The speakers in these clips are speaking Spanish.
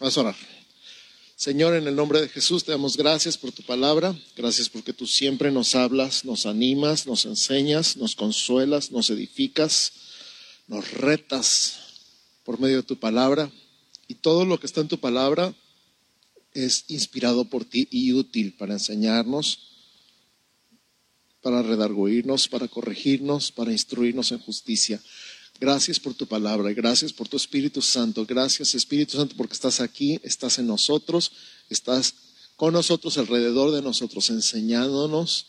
Vamos a orar. Señor, en el nombre de Jesús te damos gracias por tu palabra, gracias porque tú siempre nos hablas, nos animas, nos enseñas, nos consuelas, nos edificas, nos retas por medio de tu palabra y todo lo que está en tu palabra es inspirado por ti y útil para enseñarnos, para redarguirnos, para corregirnos, para instruirnos en justicia. Gracias por tu palabra, gracias por tu Espíritu Santo, gracias Espíritu Santo porque estás aquí, estás en nosotros, estás con nosotros, alrededor de nosotros, enseñándonos,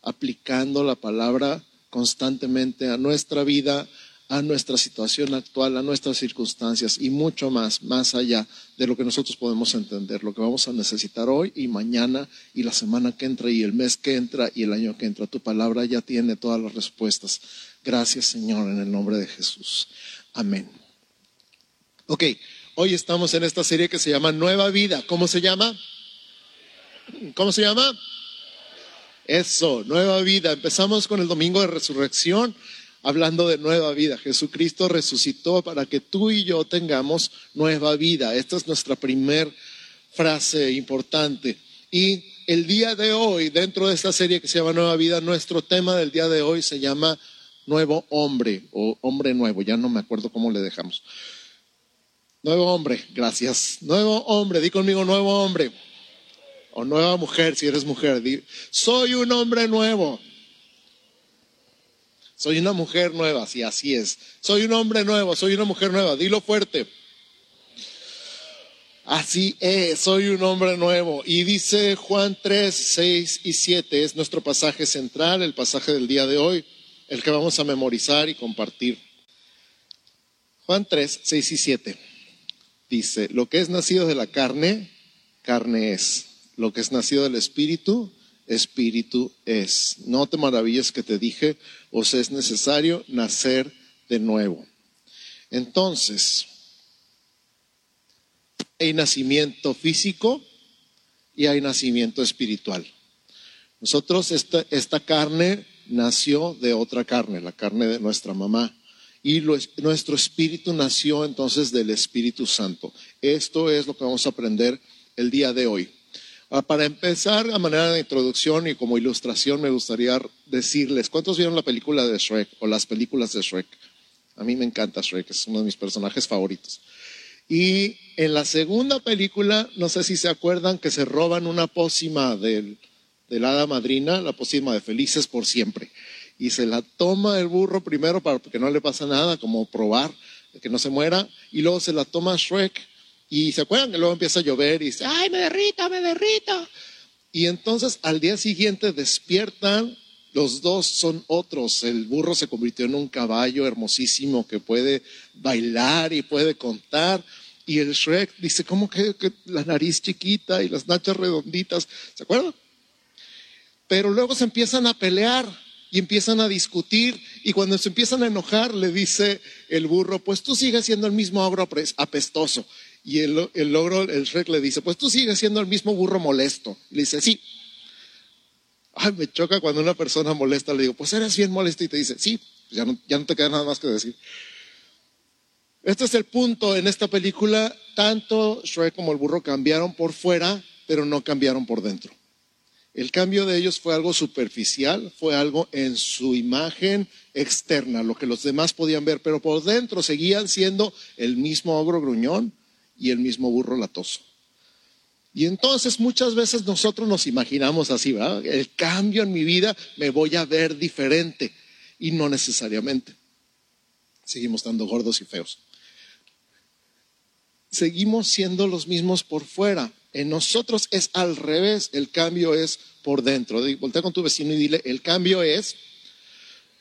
aplicando la palabra constantemente a nuestra vida, a nuestra situación actual, a nuestras circunstancias y mucho más, más allá de lo que nosotros podemos entender, lo que vamos a necesitar hoy y mañana y la semana que entra y el mes que entra y el año que entra. Tu palabra ya tiene todas las respuestas. Gracias Señor en el nombre de Jesús. Amén. Ok, hoy estamos en esta serie que se llama Nueva Vida. ¿Cómo se llama? ¿Cómo se llama? Eso, Nueva Vida. Empezamos con el Domingo de Resurrección hablando de nueva vida. Jesucristo resucitó para que tú y yo tengamos nueva vida. Esta es nuestra primer frase importante. Y el día de hoy, dentro de esta serie que se llama Nueva Vida, nuestro tema del día de hoy se llama nuevo hombre o hombre nuevo, ya no me acuerdo cómo le dejamos. Nuevo hombre, gracias. Nuevo hombre, di conmigo nuevo hombre. O nueva mujer, si eres mujer, di, soy un hombre nuevo. Soy una mujer nueva, sí, así es. Soy un hombre nuevo, soy una mujer nueva, dilo fuerte. Así es, soy un hombre nuevo. Y dice Juan 3, 6 y 7, es nuestro pasaje central, el pasaje del día de hoy el que vamos a memorizar y compartir. Juan 3, 6 y 7 dice, lo que es nacido de la carne, carne es. Lo que es nacido del espíritu, espíritu es. No te maravilles que te dije, os es necesario nacer de nuevo. Entonces, hay nacimiento físico y hay nacimiento espiritual. Nosotros, esta, esta carne nació de otra carne, la carne de nuestra mamá. Y nuestro espíritu nació entonces del Espíritu Santo. Esto es lo que vamos a aprender el día de hoy. Ah, para empezar, a manera de introducción y como ilustración, me gustaría decirles, ¿cuántos vieron la película de Shrek o las películas de Shrek? A mí me encanta Shrek, es uno de mis personajes favoritos. Y en la segunda película, no sé si se acuerdan que se roban una pócima del, de la hada madrina, la pócima de felices por siempre. Y se la toma el burro primero para que no le pasa nada, como probar que no se muera, y luego se la toma Shrek. Y se acuerdan que luego empieza a llover y dice, ay, me derrito, me derrito. Y entonces al día siguiente despiertan, los dos son otros. El burro se convirtió en un caballo hermosísimo que puede bailar y puede contar. Y el Shrek dice, ¿cómo que, que la nariz chiquita y las nachas redonditas? ¿Se acuerdan? pero luego se empiezan a pelear y empiezan a discutir y cuando se empiezan a enojar le dice el burro, pues tú sigues siendo el mismo ogro apestoso. Y el, el logro, el Shrek le dice, pues tú sigues siendo el mismo burro molesto. le dice, sí. Ay, me choca cuando una persona molesta, le digo, pues eres bien molesto y te dice, sí, ya no, ya no te queda nada más que decir. Este es el punto en esta película, tanto Shrek como el burro cambiaron por fuera, pero no cambiaron por dentro. El cambio de ellos fue algo superficial, fue algo en su imagen externa, lo que los demás podían ver, pero por dentro seguían siendo el mismo ogro gruñón y el mismo burro latoso. Y entonces muchas veces nosotros nos imaginamos así, ¿verdad? El cambio en mi vida me voy a ver diferente y no necesariamente. Seguimos estando gordos y feos. Seguimos siendo los mismos por fuera, en nosotros es al revés, el cambio es por dentro. Voltea con tu vecino y dile, el cambio es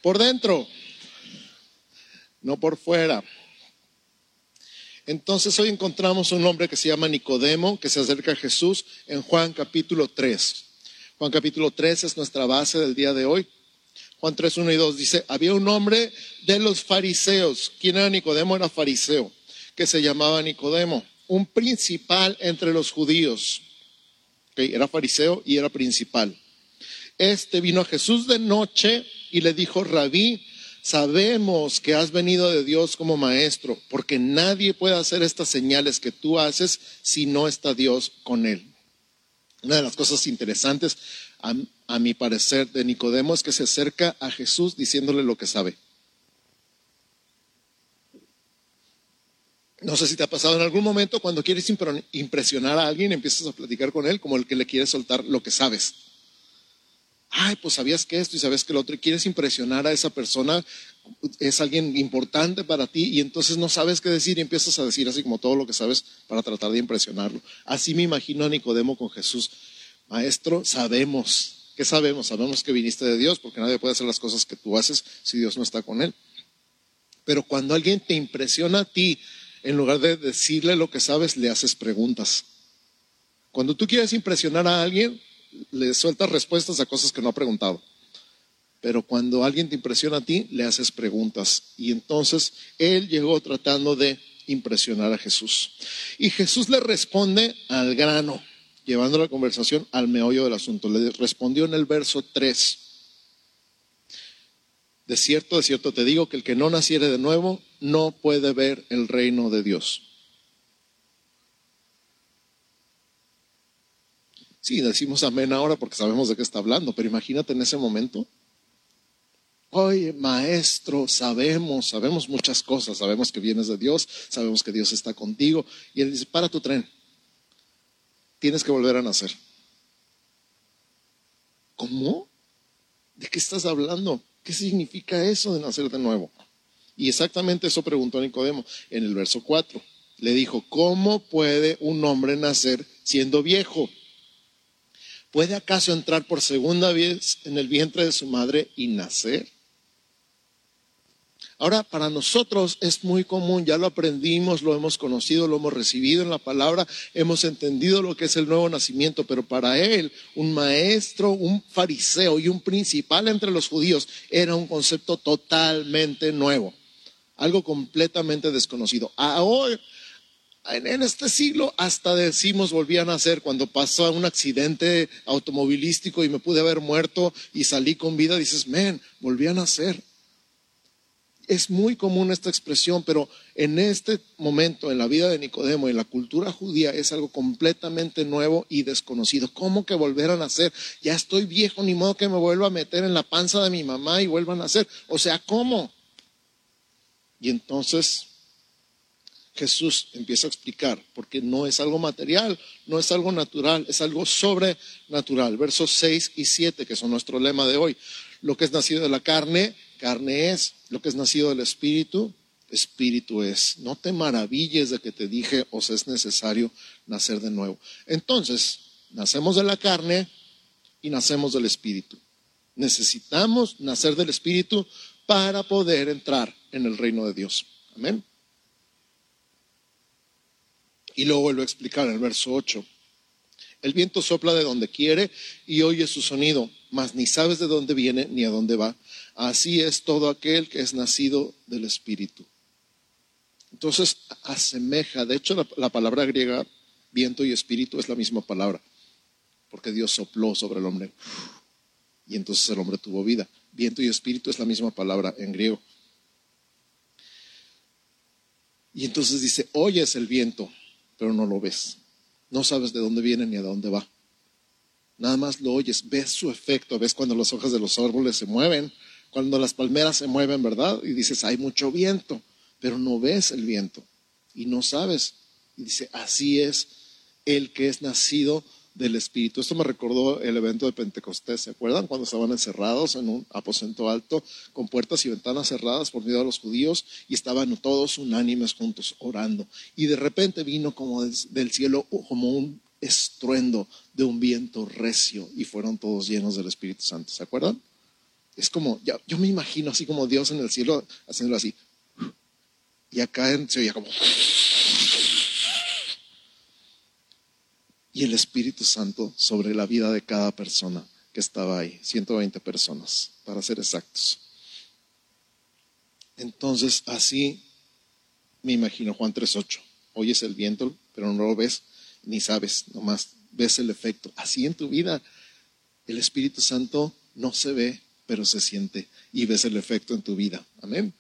por dentro, no por fuera. Entonces hoy encontramos un hombre que se llama Nicodemo, que se acerca a Jesús en Juan capítulo 3. Juan capítulo 3 es nuestra base del día de hoy. Juan 3, 1 y 2 dice, había un hombre de los fariseos. ¿Quién era Nicodemo? Era fariseo, que se llamaba Nicodemo un principal entre los judíos. Era fariseo y era principal. Este vino a Jesús de noche y le dijo, rabí, sabemos que has venido de Dios como maestro, porque nadie puede hacer estas señales que tú haces si no está Dios con él. Una de las cosas interesantes, a, mi parecer, de Nicodemo es que se acerca a Jesús diciéndole lo que sabe. No sé si te ha pasado en algún momento cuando quieres impresionar a alguien, empiezas a platicar con él como el que le quiere soltar lo que sabes. Ay, pues sabías que esto y sabes que lo otro, y quieres impresionar a esa persona, es alguien importante para ti y entonces no sabes qué decir y empiezas a decir así como todo lo que sabes para tratar de impresionarlo. Así me imagino a Nicodemo con Jesús. Maestro, sabemos, ¿qué sabemos? Sabemos que viniste de Dios porque nadie puede hacer las cosas que tú haces si Dios no está con él. Pero cuando alguien te impresiona a ti, en lugar de decirle lo que sabes, le haces preguntas. Cuando tú quieres impresionar a alguien, le sueltas respuestas a cosas que no ha preguntado. Pero cuando alguien te impresiona a ti, le haces preguntas. Y entonces él llegó tratando de impresionar a Jesús. Y Jesús le responde al grano, llevando la conversación al meollo del asunto. Le respondió en el verso 3. De cierto, de cierto te digo que el que no naciere de nuevo no puede ver el reino de Dios. Sí, decimos amén ahora porque sabemos de qué está hablando, pero imagínate en ese momento. Oye, maestro, sabemos, sabemos muchas cosas, sabemos que vienes de Dios, sabemos que Dios está contigo. Y él dice, para tu tren, tienes que volver a nacer. ¿Cómo? ¿De qué estás hablando? ¿Qué significa eso de nacer de nuevo? Y exactamente eso preguntó Nicodemo en el verso 4. Le dijo, ¿cómo puede un hombre nacer siendo viejo? ¿Puede acaso entrar por segunda vez en el vientre de su madre y nacer? Ahora, para nosotros es muy común, ya lo aprendimos, lo hemos conocido, lo hemos recibido en la palabra, hemos entendido lo que es el nuevo nacimiento, pero para él, un maestro, un fariseo y un principal entre los judíos era un concepto totalmente nuevo, algo completamente desconocido. Ahora, en este siglo hasta decimos volví a nacer cuando pasó un accidente automovilístico y me pude haber muerto y salí con vida, dices, men, volví a nacer es muy común esta expresión, pero en este momento, en la vida de Nicodemo, en la cultura judía, es algo completamente nuevo y desconocido. ¿Cómo que volver a nacer? Ya estoy viejo, ni modo que me vuelva a meter en la panza de mi mamá y vuelva a nacer. O sea, ¿cómo? Y entonces Jesús empieza a explicar, porque no es algo material, no es algo natural, es algo sobrenatural. Versos 6 y 7, que son nuestro lema de hoy. Lo que es nacido de la carne, carne es. Lo que es nacido del Espíritu, Espíritu es. No te maravilles de que te dije, os es necesario nacer de nuevo. Entonces, nacemos de la carne y nacemos del Espíritu. Necesitamos nacer del Espíritu para poder entrar en el reino de Dios. Amén. Y luego vuelvo a explicar en el verso 8. El viento sopla de donde quiere y oye su sonido, mas ni sabes de dónde viene ni a dónde va. Así es todo aquel que es nacido del Espíritu. Entonces, asemeja, de hecho la, palabra griega viento y espíritu es la misma palabra, porque Dios sopló sobre el hombre y entonces el hombre tuvo vida. Viento y espíritu es la misma palabra en griego. Y entonces dice, oyes el viento, pero no lo ves. No sabes de dónde viene ni a dónde va. Nada más lo oyes, ves su efecto, ves cuando las hojas de los árboles se mueven, cuando las palmeras se mueven, ¿verdad? Y dices, hay mucho viento, pero no ves el viento y no sabes. Y dice, así es el que es nacido del Espíritu. Esto me recordó el evento de Pentecostés, ¿se acuerdan? Cuando estaban encerrados en un aposento alto, con puertas y ventanas cerradas por miedo a los judíos, y estaban todos unánimes juntos orando. Y de repente vino como del cielo como un estruendo de un viento recio, y fueron todos llenos del Espíritu Santo, ¿se acuerdan? Es como, yo me imagino así como Dios en el cielo haciéndolo así. Y acá se oía como... Y el Espíritu Santo sobre la vida de cada persona que estaba ahí, 120 personas, para ser exactos. Entonces, así me imagino Juan 3.8. Oyes el viento, pero no lo ves ni sabes, nomás ves el efecto. Así en tu vida, el Espíritu Santo no se ve, pero se siente y ves el efecto en tu vida. Amén.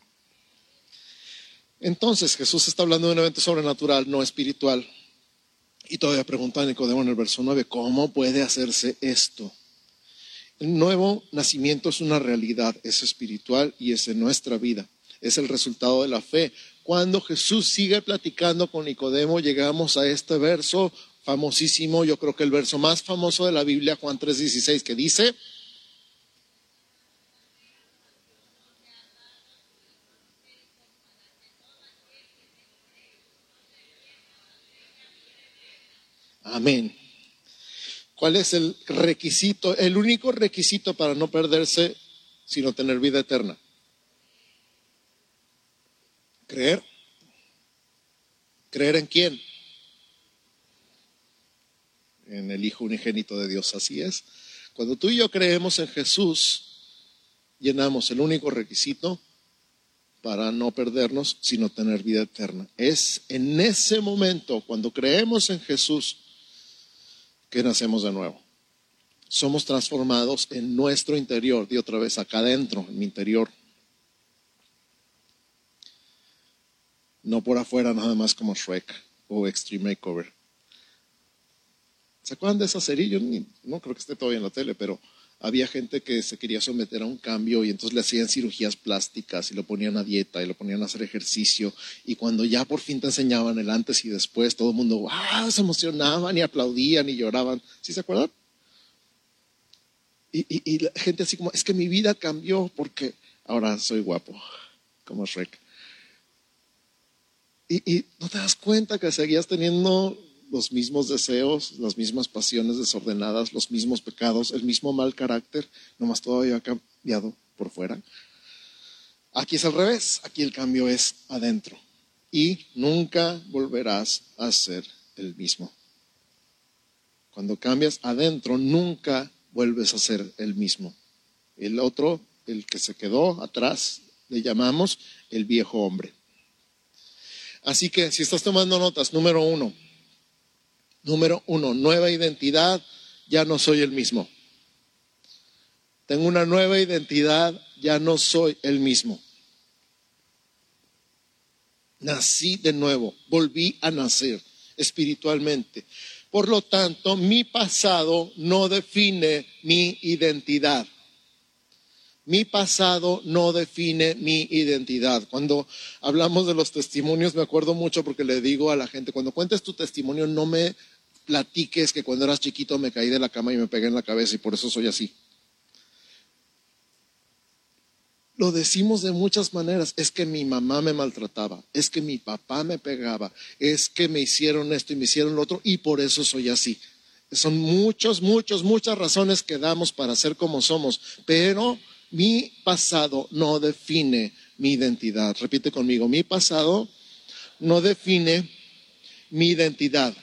Entonces Jesús está hablando de un evento sobrenatural, no espiritual. Y todavía pregunta Nicodemo en el verso 9, ¿cómo puede hacerse esto? El nuevo nacimiento es una realidad, es espiritual y es en nuestra vida. Es el resultado de la fe. Cuando Jesús sigue platicando con Nicodemo, llegamos a este verso famosísimo, yo creo que el verso más famoso de la Biblia, Juan 3:16, que dice, Amén. ¿Cuál es el requisito, el único requisito para no perderse, sino tener vida eterna? Creer. ¿Creer en quién? En el Hijo unigénito de Dios, así es. Cuando tú y yo creemos en Jesús, llenamos el único requisito para no perdernos, sino tener vida eterna. Es en ese momento, cuando creemos en Jesús, que nacemos de nuevo. Somos transformados en nuestro interior, de otra vez acá adentro, en mi interior. No por afuera, nada más como Shrek o Extreme Makeover. ¿Se acuerdan de esa serie? Yo no creo que esté todavía en la tele, pero había gente que se quería someter a un cambio y entonces le hacían cirugías plásticas y lo ponían a dieta y lo ponían a hacer ejercicio y cuando ya por fin te enseñaban el antes y después, todo el mundo se emocionaban y aplaudían y lloraban. ¿Sí se acuerdan? Y, la gente así como, es que mi vida cambió porque ahora soy guapo, como Shrek. Y, y no te das cuenta que seguías teniendo los mismos deseos, las mismas pasiones desordenadas, los mismos pecados, el mismo mal carácter, nomás todavía ha cambiado por fuera. Aquí es al revés, aquí el cambio es adentro y nunca volverás a ser el mismo. Cuando cambias adentro, nunca vuelves a ser el mismo. El otro, el que se quedó atrás, le llamamos el viejo hombre. Así que si estás tomando notas, número uno, Número uno, nueva identidad, ya no soy el mismo. Tengo una nueva identidad, ya no soy el mismo. Nací de nuevo, volví a nacer espiritualmente. Por lo tanto, mi pasado no define mi identidad. Mi pasado no define mi identidad. Cuando hablamos de los testimonios, me acuerdo mucho porque le digo a la gente, cuando cuentes tu testimonio, no me platiques que cuando eras chiquito me caí de la cama y me pegué en la cabeza y por eso soy así. Lo decimos de muchas maneras. Es que mi mamá me maltrataba, es que mi papá me pegaba, es que me hicieron esto y me hicieron lo otro y por eso soy así. Son muchos, muchos, muchas razones que damos para ser como somos, pero mi pasado no define mi identidad. Repite conmigo, mi pasado no define mi identidad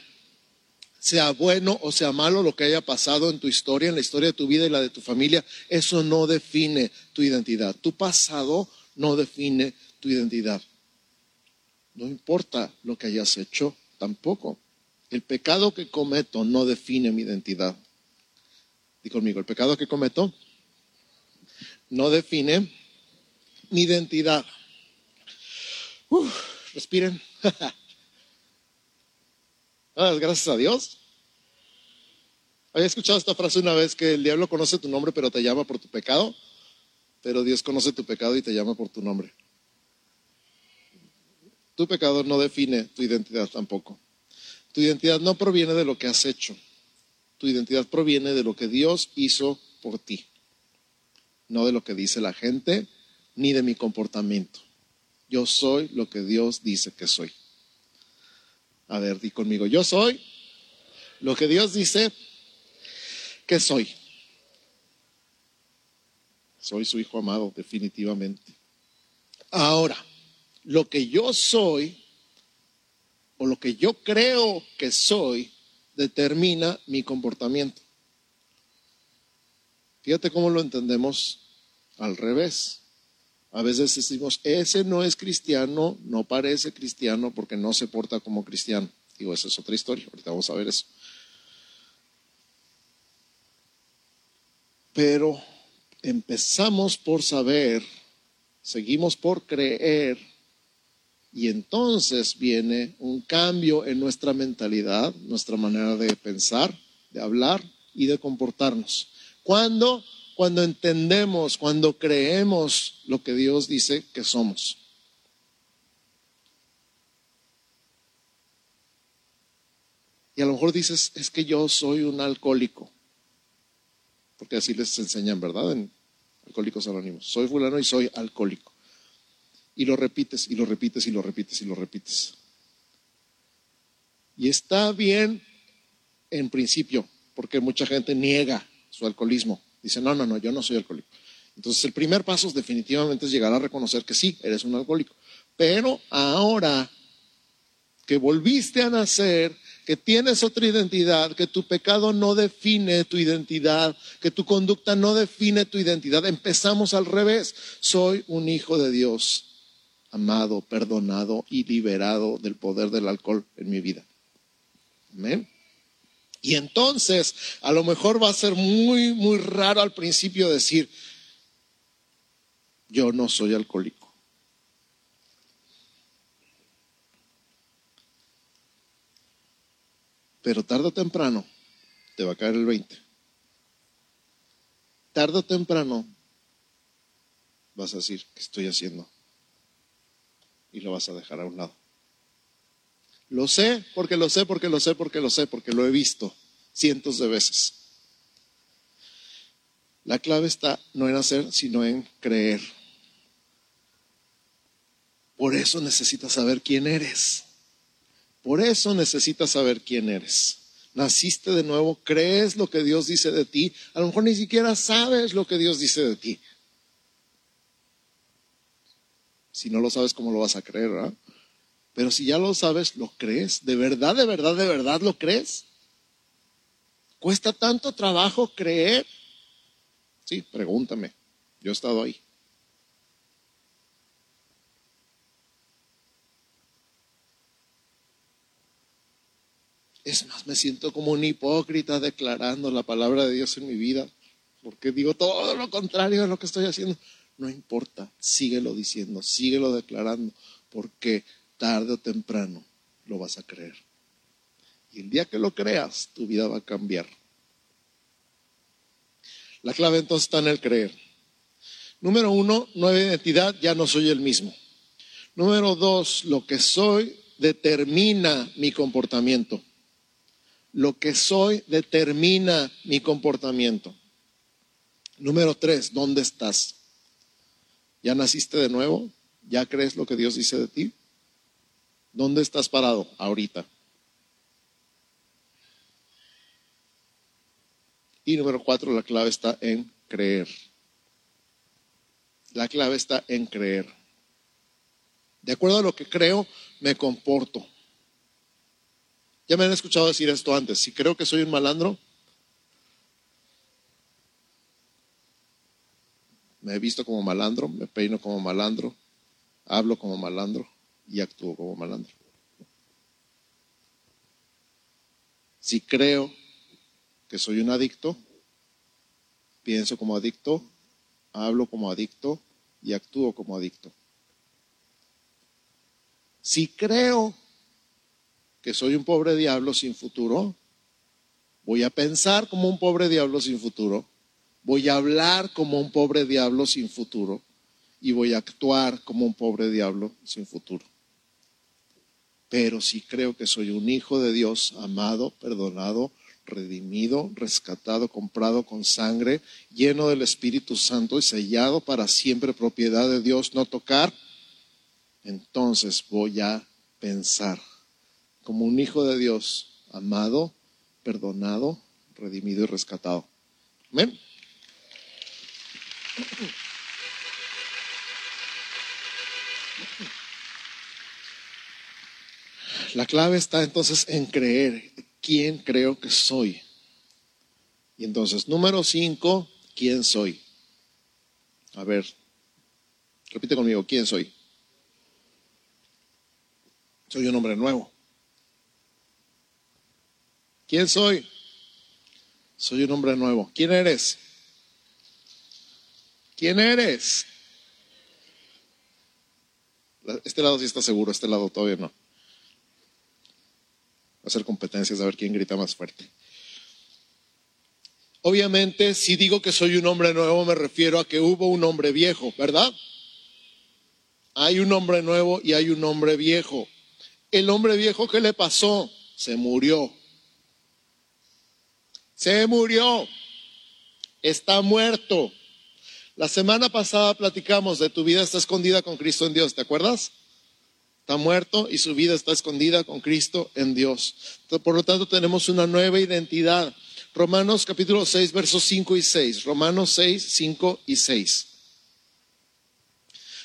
sea bueno o sea malo lo que haya pasado en tu historia, en la historia de tu vida y la de tu familia, eso no define tu identidad. Tu pasado no define tu identidad. No importa lo que hayas hecho, tampoco. El pecado que cometo no define mi identidad. Di conmigo, el pecado que cometo no define mi identidad. respiren. gracias a Dios. Había escuchado esta frase una vez que el diablo conoce tu nombre pero te llama por tu pecado, pero Dios conoce tu pecado y te llama por tu nombre. Tu pecado no define tu identidad tampoco. Tu identidad no proviene de lo que has hecho. Tu identidad proviene de lo que Dios hizo por ti, no de lo que dice la gente ni de mi comportamiento. Yo soy lo que Dios dice que soy. A ver, di conmigo, yo soy lo que Dios dice que soy. Soy su hijo amado, definitivamente. Ahora, lo que yo soy o lo que yo creo que soy determina mi comportamiento. Fíjate cómo lo entendemos al revés. A veces decimos, ese no es cristiano, no parece cristiano porque no se porta como cristiano. Digo, esa es otra historia, ahorita vamos a ver eso. Pero empezamos por saber, seguimos por creer, y entonces viene un cambio en nuestra mentalidad, nuestra manera de pensar, de hablar y de comportarnos. Cuando cuando entendemos, cuando creemos lo que Dios dice que somos. Y a lo mejor dices, es que yo soy un alcohólico. Porque así les enseñan, ¿verdad? En Alcohólicos Anónimos. Soy fulano y soy alcohólico. Y lo repites, y lo repites, y lo repites, y lo repites. Y está bien en principio, porque mucha gente niega su alcoholismo. Dice, no, no, no, yo no soy alcohólico. Entonces el primer paso definitivamente es llegar a reconocer que sí, eres un alcohólico. Pero ahora que volviste a nacer, que tienes otra identidad, que tu pecado no define tu identidad, que tu conducta no define tu identidad, empezamos al revés. Soy un hijo de Dios, amado, perdonado y liberado del poder del alcohol en mi vida. Amén. Y entonces, a lo mejor va a ser muy, muy raro al principio decir, yo no soy alcohólico. Pero tarde o temprano te va a caer el 20. Tarde o temprano vas a decir, ¿qué estoy haciendo? Y lo vas a dejar a un lado. Lo sé, porque lo sé, porque lo sé, porque lo sé, porque lo he visto cientos de veces. La clave está no en hacer, sino en creer. Por eso necesitas saber quién eres. Por eso necesitas saber quién eres. Naciste de nuevo, crees lo que Dios dice de ti. A lo mejor ni siquiera sabes lo que Dios dice de ti. Si no lo sabes, ¿cómo lo vas a creer? ¿verdad? Pero si ya lo sabes, ¿lo crees? ¿De verdad, de verdad, de verdad lo crees? ¿Cuesta tanto trabajo creer? Sí, pregúntame. Yo he estado ahí. Es más, me siento como un hipócrita declarando la palabra de Dios en mi vida, porque digo todo lo contrario de lo que estoy haciendo. No importa, síguelo diciendo, síguelo declarando, porque tarde o temprano lo vas a creer. Y el día que lo creas, tu vida va a cambiar. La clave entonces está en el creer. Número uno, nueva identidad, ya no soy el mismo. Número dos, lo que soy determina mi comportamiento. Lo que soy determina mi comportamiento. Número tres, ¿dónde estás? ¿Ya naciste de nuevo? ¿Ya crees lo que Dios dice de ti? ¿Dónde estás parado ahorita? Y número cuatro, la clave está en creer. La clave está en creer. De acuerdo a lo que creo, me comporto. Ya me han escuchado decir esto antes. Si creo que soy un malandro, me he visto como malandro, me peino como malandro, hablo como malandro y actúo como malandro. Si creo que soy un adicto, pienso como adicto, hablo como adicto y actúo como adicto. Si creo que soy un pobre diablo sin futuro, voy a pensar como un pobre diablo sin futuro, voy a hablar como un pobre diablo sin futuro y voy a actuar como un pobre diablo sin futuro pero si creo que soy un hijo de Dios, amado, perdonado, redimido, rescatado, comprado con sangre, lleno del Espíritu Santo y sellado para siempre propiedad de Dios, no tocar, entonces voy a pensar como un hijo de Dios, amado, perdonado, redimido y rescatado. Amén. La clave está entonces en creer quién creo que soy. Y entonces, número cinco, ¿quién soy? A ver, repite conmigo, ¿quién soy? Soy un hombre nuevo. ¿Quién soy? Soy un hombre nuevo. ¿Quién eres? ¿Quién eres? Este lado sí está seguro, este lado todavía no. Hacer competencias a ver quién grita más fuerte. Obviamente, si digo que soy un hombre nuevo, me refiero a que hubo un hombre viejo, ¿verdad? Hay un hombre nuevo y hay un hombre viejo. El hombre viejo, ¿qué le pasó? Se murió. Se murió. Está muerto. La semana pasada platicamos de tu vida está escondida con Cristo en Dios, ¿te acuerdas? Está muerto y su vida está escondida con Cristo en Dios. Por lo tanto, tenemos una nueva identidad. Romanos capítulo 6, versos 5 y 6. Romanos 6, 5 y 6.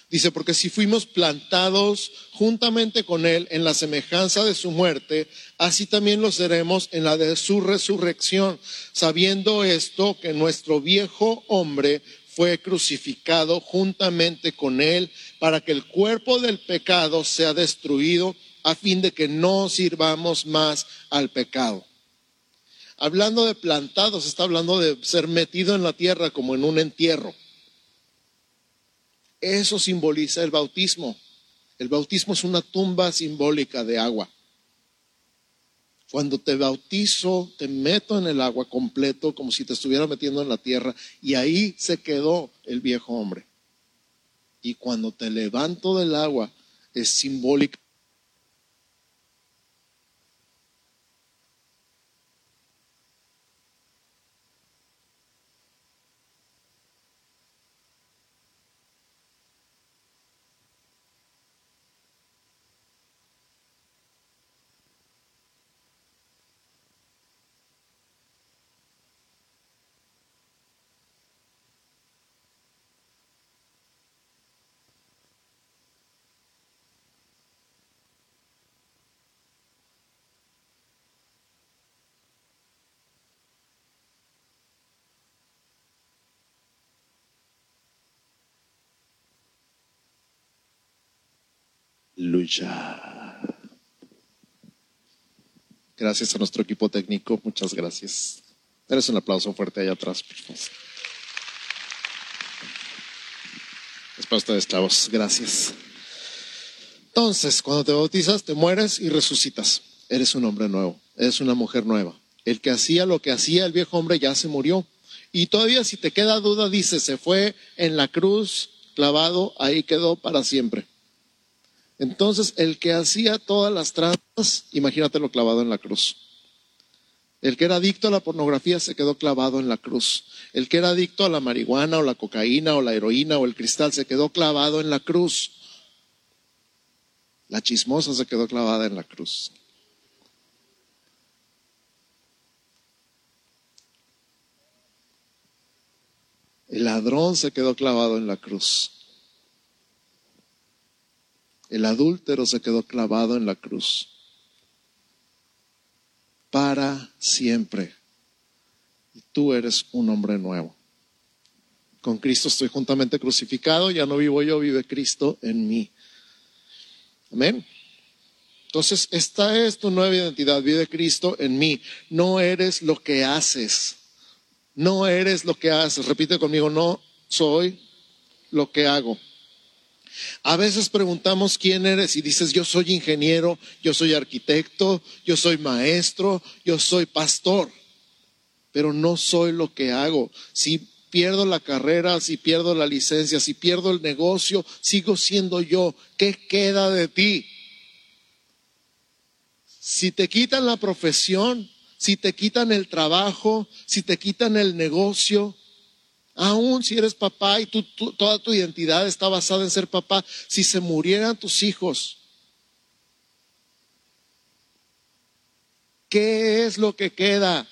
Dice, porque si fuimos plantados juntamente con Él en la semejanza de su muerte, así también lo seremos en la de su resurrección, sabiendo esto que nuestro viejo hombre fue crucificado juntamente con Él para que el cuerpo del pecado sea destruido a fin de que no sirvamos más al pecado. Hablando de plantados, está hablando de ser metido en la tierra como en un entierro. Eso simboliza el bautismo. El bautismo es una tumba simbólica de agua. Cuando te bautizo, te meto en el agua completo, como si te estuviera metiendo en la tierra, y ahí se quedó el viejo hombre. Y cuando te levanto del agua, es simbólica lucha. Gracias a nuestro equipo técnico, muchas gracias. Eres un aplauso fuerte allá atrás. Es para ustedes, chavos. Gracias. Entonces, cuando te bautizas, te mueres y resucitas. Eres un hombre nuevo, eres una mujer nueva. El que hacía lo que hacía el viejo hombre ya se murió. Y todavía si te queda duda, dice, se fue en la cruz clavado, ahí quedó para siempre. Entonces, el que hacía todas las trampas, imagínatelo clavado en la cruz. El que era adicto a la pornografía se quedó clavado en la cruz. El que era adicto a la marihuana o la cocaína o la heroína o el cristal se quedó clavado en la cruz. La chismosa se quedó clavada en la cruz. El ladrón se quedó clavado en la cruz. El adúltero se quedó clavado en la cruz. Para siempre. Y tú eres un hombre nuevo. Con Cristo estoy juntamente crucificado, ya no vivo yo, vive Cristo en mí. Amén. Entonces, esta es tu nueva identidad, vive Cristo en mí. No eres lo que haces. No eres lo que haces. Repite conmigo, no soy lo que hago. A veces preguntamos quién eres y dices, yo soy ingeniero, yo soy arquitecto, yo soy maestro, yo soy pastor, pero no soy lo que hago. Si pierdo la carrera, si pierdo la licencia, si pierdo el negocio, sigo siendo yo. ¿Qué queda de ti? Si te quitan la profesión, si te quitan el trabajo, si te quitan el negocio, Aún si eres papá y toda tu identidad está basada en ser papá, si se murieran tus hijos, ¿qué es lo que queda?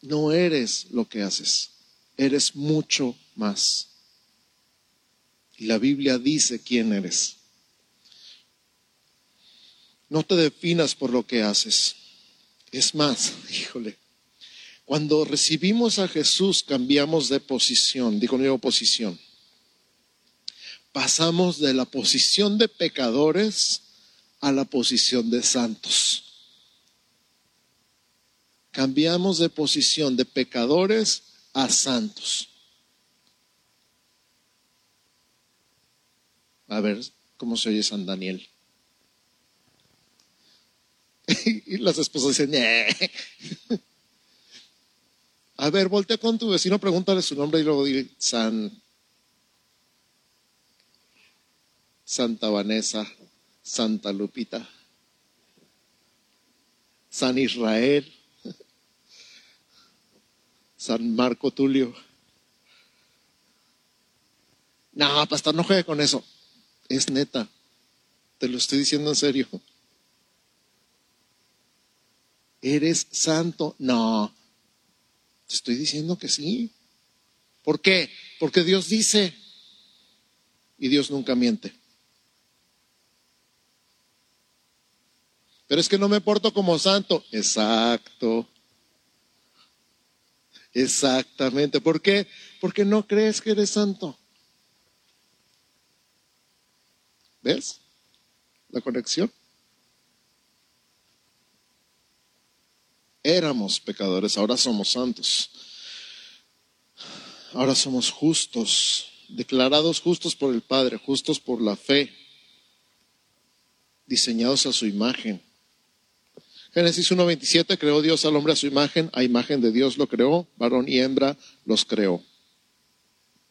No eres lo que haces, eres mucho más. Y la Biblia dice quién eres. No te definas por lo que haces. Es más, híjole, cuando recibimos a Jesús cambiamos de posición, digo nueva posición. Pasamos de la posición de pecadores a la posición de santos. Cambiamos de posición de pecadores a santos. A ver cómo se oye San Daniel. y las esposas dicen, a ver, voltea con tu vecino, pregúntale su nombre y luego dile San Santa Vanessa, Santa Lupita, San Israel, San Marco Tulio. No, pastor, no juegue con eso. Es neta. Te lo estoy diciendo en serio. ¿Eres santo? No. Te estoy diciendo que sí. ¿Por qué? Porque Dios dice. Y Dios nunca miente. Pero es que no me porto como santo. Exacto. Exactamente. ¿Por qué? Porque no crees que eres santo. ¿Ves? La conexión. Éramos pecadores, ahora somos santos. Ahora somos justos, declarados justos por el Padre, justos por la fe, diseñados a su imagen. Génesis 1.27, creó Dios al hombre a su imagen, a imagen de Dios lo creó, varón y hembra los creó.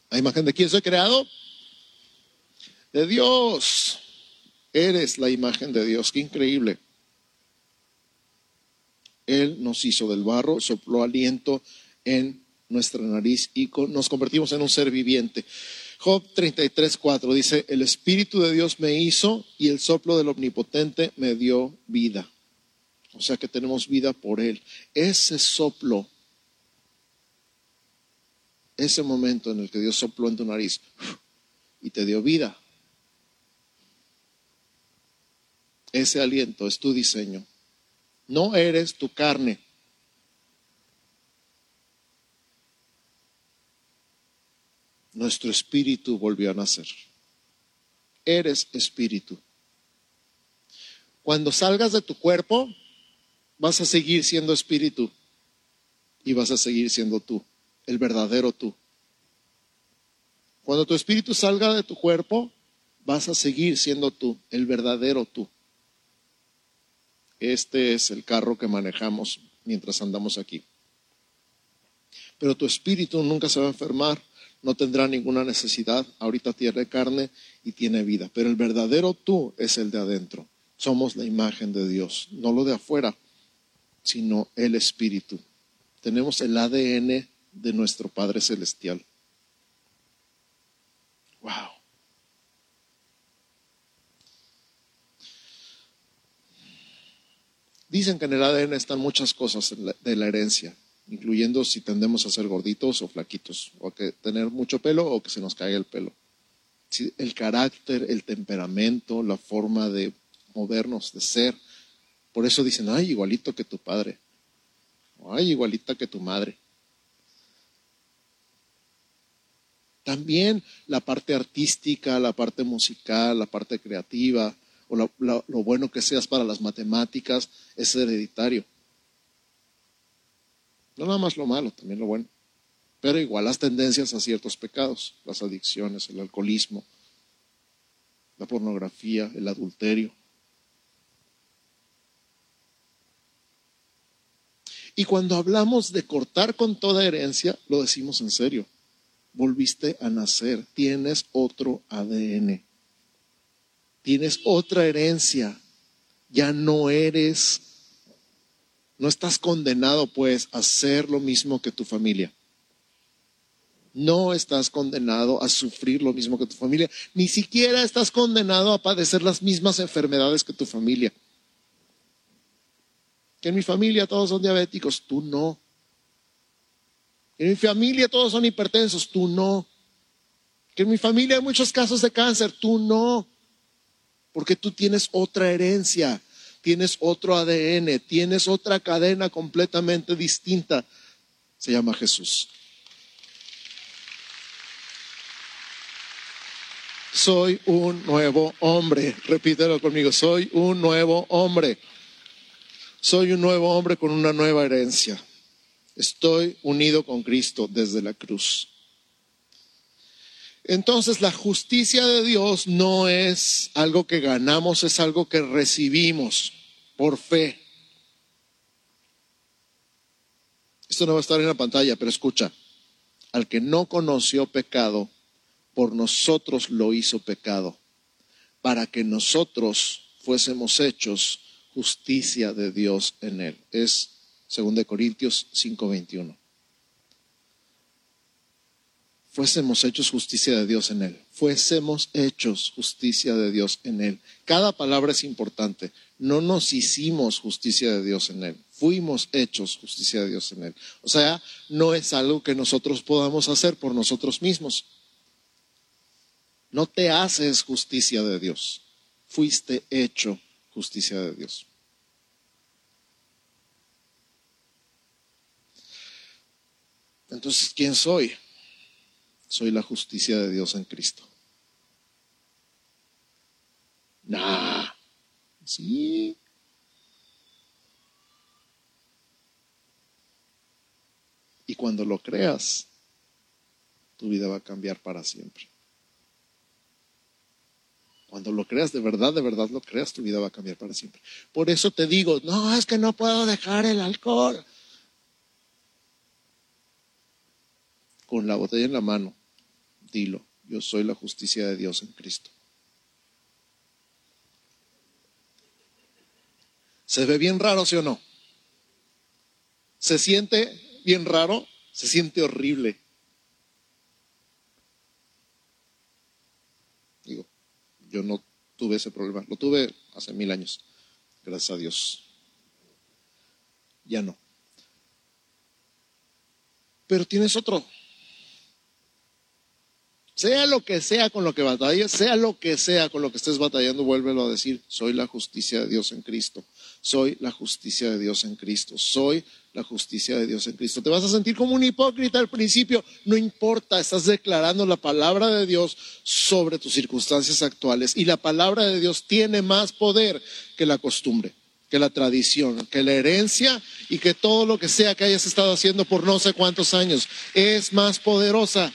¿A imagen de quién soy creado? De Dios. Eres la imagen de Dios, qué increíble. Él nos hizo del barro, sopló aliento en nuestra nariz y nos convertimos en un ser viviente. Job 33, 4 dice, el Espíritu de Dios me hizo y el soplo del Omnipotente me dio vida. O sea que tenemos vida por Él. Ese soplo, ese momento en el que Dios sopló en tu nariz y te dio vida, ese aliento es tu diseño. No eres tu carne. Nuestro espíritu volvió a nacer. Eres espíritu. Cuando salgas de tu cuerpo, vas a seguir siendo espíritu y vas a seguir siendo tú, el verdadero tú. Cuando tu espíritu salga de tu cuerpo, vas a seguir siendo tú, el verdadero tú. Este es el carro que manejamos mientras andamos aquí. Pero tu espíritu nunca se va a enfermar, no tendrá ninguna necesidad. Ahorita tiene carne y tiene vida. Pero el verdadero tú es el de adentro. Somos la imagen de Dios, no lo de afuera sino el Espíritu. Tenemos el ADN de nuestro Padre Celestial. Wow. Dicen que en el ADN están muchas cosas de la herencia, incluyendo si tendemos a ser gorditos o flaquitos, o que tener mucho pelo o que se nos caiga el pelo. El carácter, el temperamento, la forma de movernos, de ser, por eso dicen, ay, igualito que tu padre. Ay, igualita que tu madre. También la parte artística, la parte musical, la parte creativa, o lo, lo bueno que seas para las matemáticas, es hereditario. No nada más lo malo, también lo bueno. Pero igual las tendencias a ciertos pecados, las adicciones, el alcoholismo, la pornografía, el adulterio. Y cuando hablamos de cortar con toda herencia, lo decimos en serio. Volviste a nacer, tienes otro ADN, tienes otra herencia, ya no eres, no estás condenado pues a ser lo mismo que tu familia. No estás condenado a sufrir lo mismo que tu familia, ni siquiera estás condenado a padecer las mismas enfermedades que tu familia que en mi familia todos son diabéticos, tú no. Que en mi familia todos son hipertensos, tú no. Que en mi familia hay muchos casos de cáncer, tú no. Porque tú tienes otra herencia, tienes otro ADN, tienes otra cadena completamente distinta. Se llama Jesús. Soy un nuevo hombre. Repítelo conmigo, soy un nuevo hombre. Soy un nuevo hombre con una nueva herencia. Estoy unido con Cristo desde la cruz. Entonces la justicia de Dios no es algo que ganamos, es algo que recibimos por fe. Esto no va a estar en la pantalla, pero escucha, al que no conoció pecado, por nosotros lo hizo pecado, para que nosotros fuésemos hechos justicia de Dios en él. Es 2 Corintios 5:21 fuésemos hechos justicia de Dios en Él. Fuésemos hechos justicia de Dios en Él. Cada palabra es importante. No nos hicimos justicia de Dios en Él. Fuimos hechos justicia de Dios en Él. O sea, no es algo que nosotros podamos hacer por nosotros mismos. No te haces justicia de Dios. Fuiste hecho justicia de Dios. Entonces, ¿quién soy? Soy la justicia de Dios en Cristo. Nah, sí. Y cuando lo creas, tu vida va a cambiar para siempre. Cuando lo creas de verdad, de verdad lo creas, tu vida va a cambiar para siempre. Por eso te digo, no, es que no puedo dejar el alcohol. Con la botella en la mano, yo soy la justicia de Dios en Cristo. ¿Se ve bien raro, sí o no? ¿Se siente bien raro? Se siente horrible. Digo, yo no tuve ese problema. Lo tuve hace mil años. Gracias a Dios. Ya no. Pero tienes otro. Sea lo que sea con lo que batalles, sea lo que sea con lo que estés batallando, vuélvelo a decir, soy la justicia de Dios en Cristo, soy la justicia de Dios en Cristo, soy la justicia de Dios en Cristo. Te vas a sentir como un hipócrita al principio, no importa, estás declarando la palabra de Dios sobre tus circunstancias actuales. Y la palabra de Dios tiene más poder que la costumbre que la tradición, que la herencia y que todo lo que sea que hayas estado haciendo por no sé cuántos años. Es más poderosa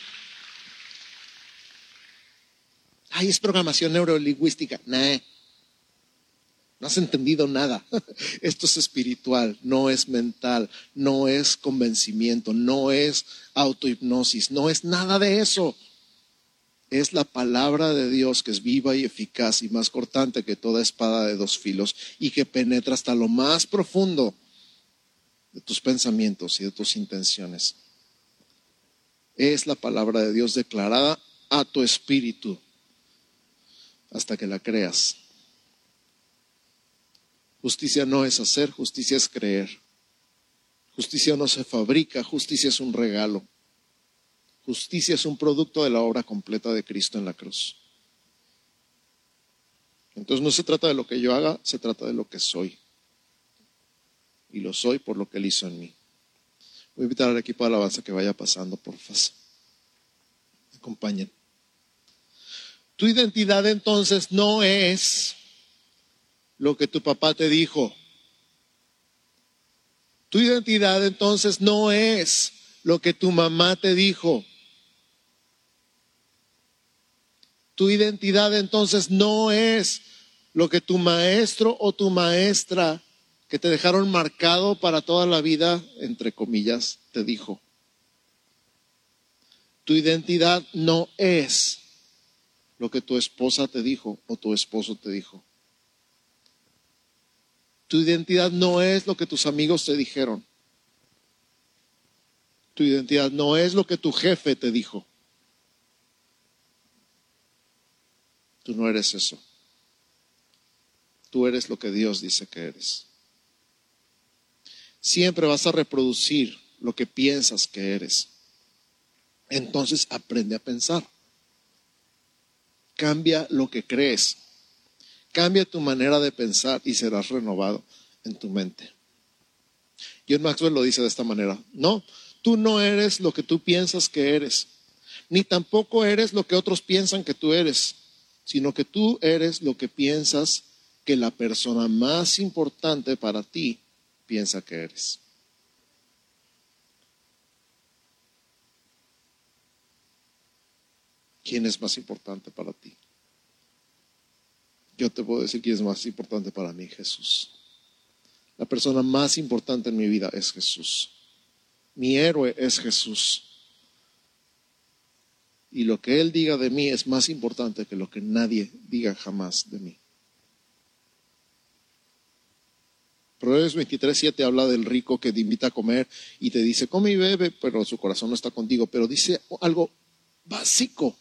Ay, es programación neurolingüística. Nah, no has entendido nada. Esto es espiritual, no es mental, no es convencimiento, no es autohipnosis, no es nada de eso. Es la palabra de Dios que es viva y eficaz y más cortante que toda espada de dos filos y que penetra hasta lo más profundo de tus pensamientos y de tus intenciones. Es la palabra de Dios declarada a tu espíritu hasta que la creas. Justicia no es hacer, justicia es creer. Justicia no se fabrica, justicia es un regalo. Justicia es un producto de la obra completa de Cristo en la cruz. Entonces no se trata de lo que yo haga, se trata de lo que soy. Y lo soy por lo que Él hizo en mí. Voy a invitar al equipo de alabanza que vaya pasando, por favor. Tu identidad entonces no es lo que tu papá te dijo. Tu identidad entonces no es lo que tu mamá te dijo. Tu identidad entonces no es lo que tu maestro o tu maestra que te dejaron marcado para toda la vida, entre comillas, te dijo. Tu identidad no es lo que tu esposa te dijo o tu esposo te dijo. Tu identidad no es lo que tus amigos te dijeron. Tu identidad no es lo que tu jefe te dijo. Tú no eres eso. Tú eres lo que Dios dice que eres. Siempre vas a reproducir lo que piensas que eres. Entonces aprende a pensar. Cambia lo que crees. Cambia tu manera de pensar y serás renovado en tu mente. John Maxwell lo dice de esta manera. No, tú no eres lo que tú piensas que eres, ni tampoco eres lo que otros piensan que tú eres, sino que tú eres lo que piensas que la persona más importante para ti piensa que eres. ¿Quién es más importante para ti? Yo te puedo decir quién es más importante para mí, Jesús. La persona más importante en mi vida es Jesús. Mi héroe es Jesús. Y lo que Él diga de mí es más importante que lo que nadie diga jamás de mí. Proverbios 23, 7 habla del rico que te invita a comer y te dice, come y bebe, pero su corazón no está contigo. Pero dice algo básico,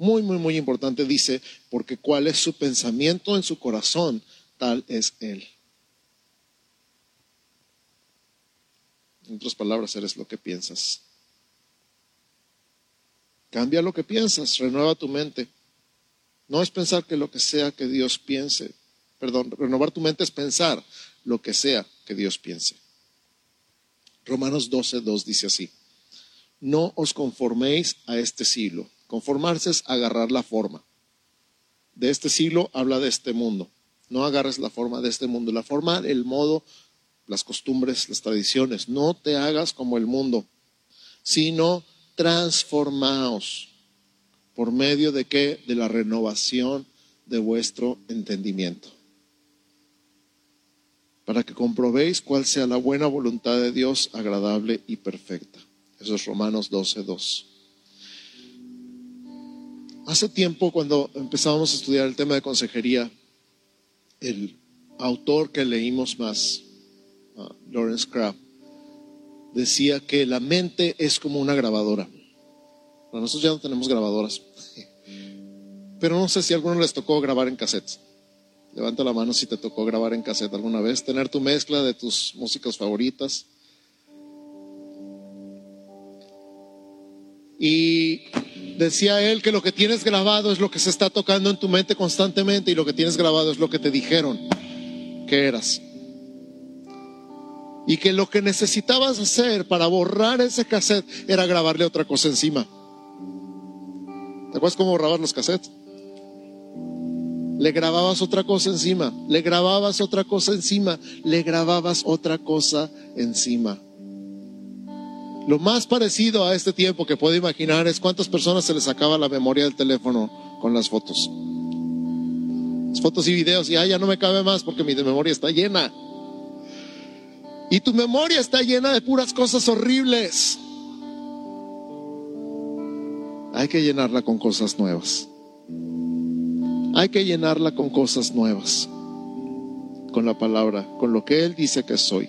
muy, muy, muy importante. Dice, porque cuál es su pensamiento en su corazón, tal es él. En otras palabras, eres lo que piensas. Cambia lo que piensas, renueva tu mente. No es pensar que lo que sea que Dios piense, perdón, renovar tu mente es pensar lo que sea que Dios piense. Romanos 12, 2 dice así, no os conforméis a este siglo. Conformarse es agarrar la forma. De este siglo habla de este mundo. No agarres la forma de este mundo. La forma, el modo, las costumbres, las tradiciones. No te hagas como el mundo, sino transformaos. ¿Por medio de qué? De la renovación de vuestro entendimiento para que comprobéis cuál sea la buena voluntad de Dios, agradable y perfecta. Eso es Romanos 12, 2. Hace tiempo, cuando empezábamos a estudiar el tema de consejería, el autor que leímos más, uh, Lawrence Crabb, decía que la mente es como una grabadora. nosotros ya no tenemos grabadoras, pero no sé si a algunos les tocó grabar en cassettes. Levanta la mano si te tocó grabar en cassette alguna vez, tener tu mezcla de tus músicas favoritas. Y decía él que lo que tienes grabado es lo que se está tocando en tu mente constantemente y lo que tienes grabado es lo que te dijeron que eras. Y que lo que necesitabas hacer para borrar ese cassette era grabarle otra cosa encima. ¿Te acuerdas cómo borrabas los cassettes? le grababas otra cosa encima, le grababas otra cosa encima, le grababas otra cosa encima. Lo más parecido a este tiempo que puedo imaginar es cuántas personas se les sacaba la memoria del teléfono con las fotos. Las fotos y videos y ya no me cabe más porque mi memoria está llena. Y tu memoria está llena de puras cosas horribles. Hay que llenarla con cosas nuevas. Hay que llenarla con cosas nuevas, con la palabra, con lo que Él dice que soy.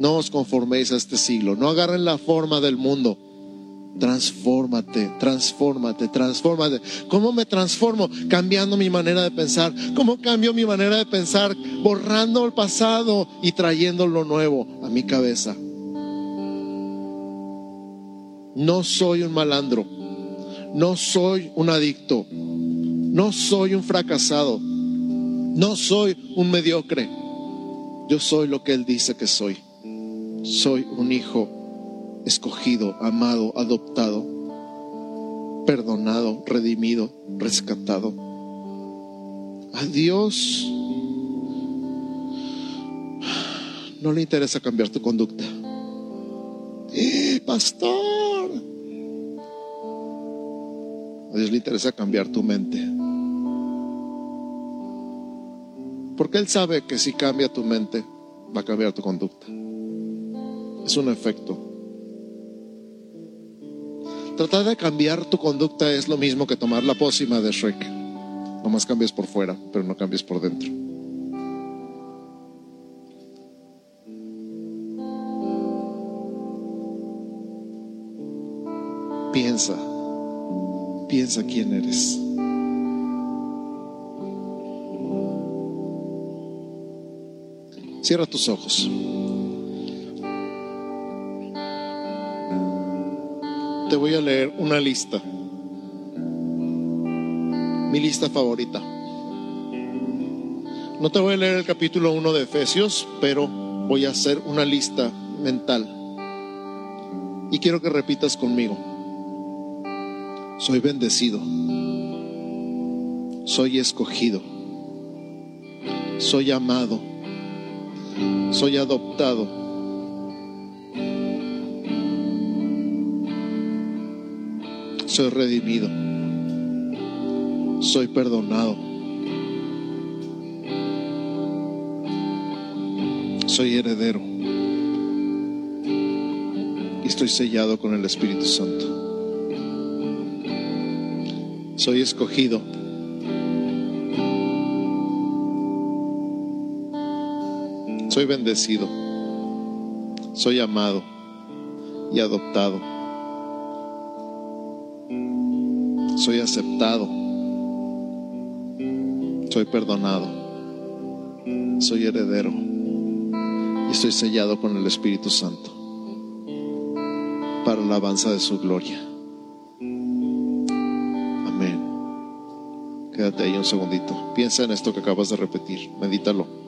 No os conforméis a este siglo, no agarren la forma del mundo. Transfórmate, transfórmate, transfórmate. ¿Cómo me transformo? Cambiando mi manera de pensar. ¿Cómo cambio mi manera de pensar? Borrando el pasado y trayendo lo nuevo a mi cabeza. No soy un malandro. No soy un adicto. No soy un fracasado. No soy un mediocre. Yo soy lo que Él dice que soy. Soy un hijo escogido, amado, adoptado, perdonado, redimido, rescatado. A Dios no le interesa cambiar tu conducta. ¡Eh, pastor! A Dios le interesa cambiar tu mente. Porque Él sabe que si cambia tu mente, va a cambiar tu conducta. Es un efecto. Tratar de cambiar tu conducta es lo mismo que tomar la pócima de Shrek. Nomás cambies por fuera, pero no cambies por dentro. Piensa, piensa quién eres. Cierra tus ojos. Te voy a leer una lista. Mi lista favorita. No te voy a leer el capítulo 1 de Efesios, pero voy a hacer una lista mental. Y quiero que repitas conmigo. Soy bendecido. Soy escogido. Soy amado Soy adoptado. Soy redimido. Soy perdonado. Soy heredero. Y estoy sellado con el Espíritu Santo. Soy escogido. Soy bendecido. Soy amado y adoptado. Soy aceptado. Soy perdonado. Soy heredero. Y estoy sellado con el Espíritu Santo para la alabanza de su gloria. Amén. Quédate ahí un segundito. Piensa en esto que acabas de repetir. Medítalo.